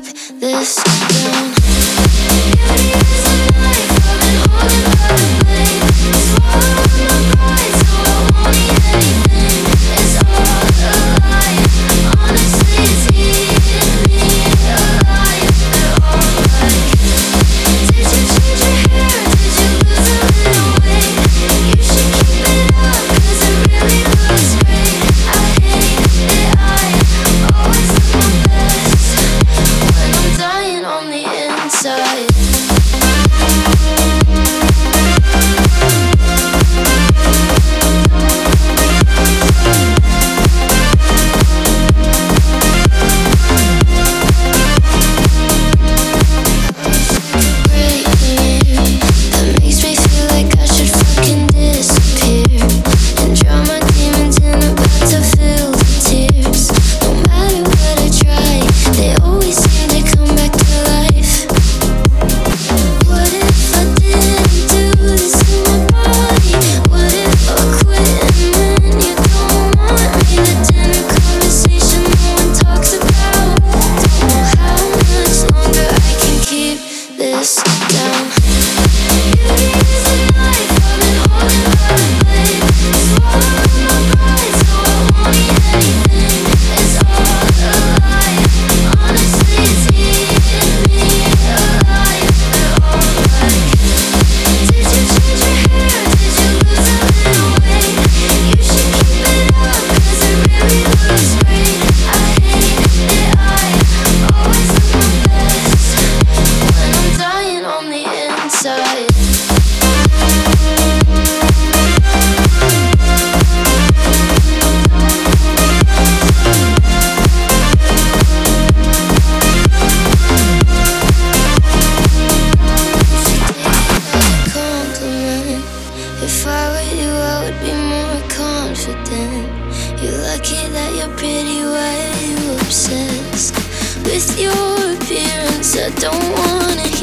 keep this down. confident. You're lucky that you're pretty, why are you obsessed with your appearance? I don't wanna